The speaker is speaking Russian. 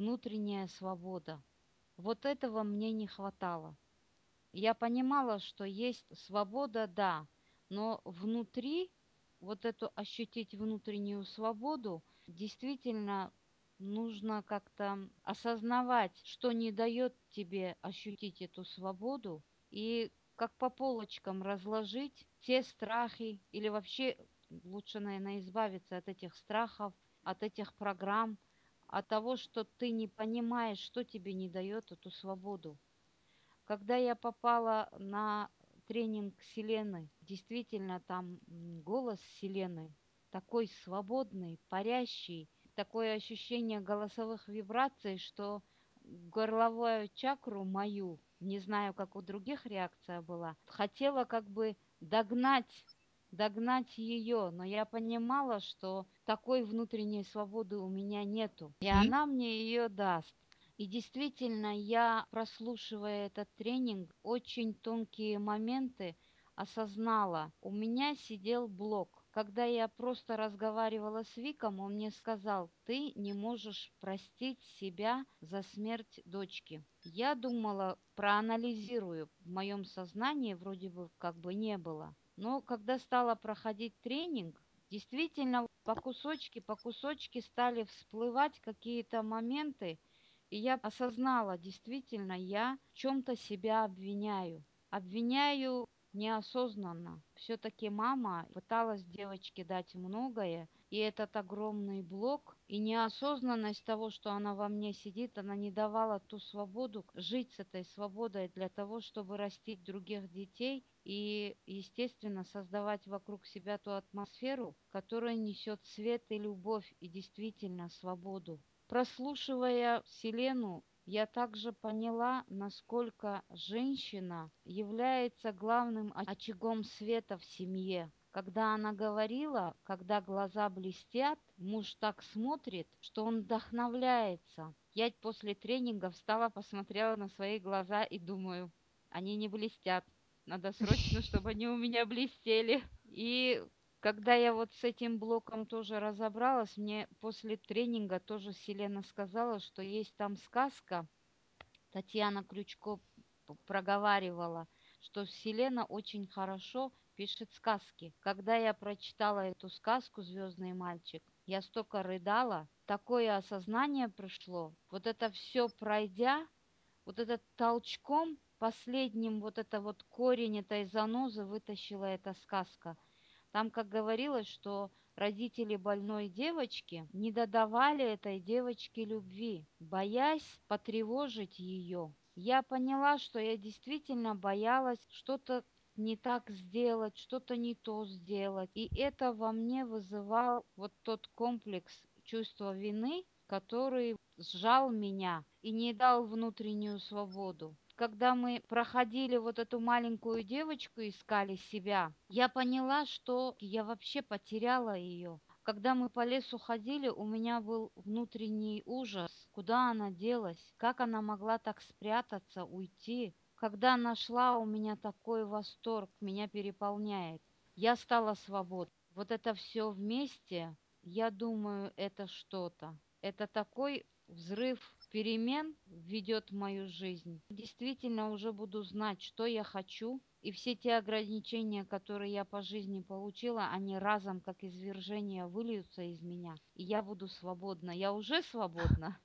внутренняя свобода. Вот этого мне не хватало. Я понимала, что есть свобода, да, но внутри вот эту ощутить внутреннюю свободу действительно нужно как-то осознавать, что не дает тебе ощутить эту свободу, и как по полочкам разложить те страхи или вообще лучше, наверное, избавиться от этих страхов, от этих программ, от того, что ты не понимаешь, что тебе не дает эту свободу. Когда я попала на тренинг Селены, действительно там голос Селены такой свободный, парящий, такое ощущение голосовых вибраций, что горловую чакру мою, не знаю, как у других реакция была, хотела как бы догнать догнать ее, но я понимала, что такой внутренней свободы у меня нету, и она мне ее даст. И действительно, я, прослушивая этот тренинг, очень тонкие моменты осознала. У меня сидел блок. Когда я просто разговаривала с Виком, он мне сказал, ты не можешь простить себя за смерть дочки. Я думала, проанализирую. В моем сознании вроде бы как бы не было. Но когда стала проходить тренинг, действительно по кусочке, по кусочке стали всплывать какие-то моменты, и я осознала, действительно, я в чем-то себя обвиняю. Обвиняю неосознанно. Все-таки мама пыталась девочке дать многое, и этот огромный блок и неосознанность того, что она во мне сидит, она не давала ту свободу жить с этой свободой для того, чтобы растить других детей и, естественно, создавать вокруг себя ту атмосферу, которая несет свет и любовь и действительно свободу. Прослушивая Вселенную, я также поняла, насколько женщина является главным очагом света в семье. Когда она говорила, когда глаза блестят, муж так смотрит, что он вдохновляется. Я после тренинга встала, посмотрела на свои глаза и думаю, они не блестят. Надо срочно, чтобы они у меня блестели. И когда я вот с этим блоком тоже разобралась, мне после тренинга тоже Селена сказала, что есть там сказка. Татьяна Крючко проговаривала, что Селена очень хорошо пишет сказки. Когда я прочитала эту сказку «Звездный мальчик», я столько рыдала, такое осознание пришло. Вот это все пройдя, вот этот толчком последним вот это вот корень этой занозы вытащила эта сказка – там, как говорилось, что родители больной девочки не додавали этой девочке любви, боясь потревожить ее. Я поняла, что я действительно боялась что-то не так сделать, что-то не то сделать. И это во мне вызывал вот тот комплекс чувства вины, который сжал меня и не дал внутреннюю свободу когда мы проходили вот эту маленькую девочку, искали себя, я поняла, что я вообще потеряла ее. Когда мы по лесу ходили, у меня был внутренний ужас. Куда она делась? Как она могла так спрятаться, уйти? Когда нашла, у меня такой восторг, меня переполняет. Я стала свободной. Вот это все вместе, я думаю, это что-то. Это такой взрыв перемен ведет мою жизнь. Действительно уже буду знать, что я хочу, и все те ограничения, которые я по жизни получила, они разом, как извержение, выльются из меня, и я буду свободна. Я уже свободна.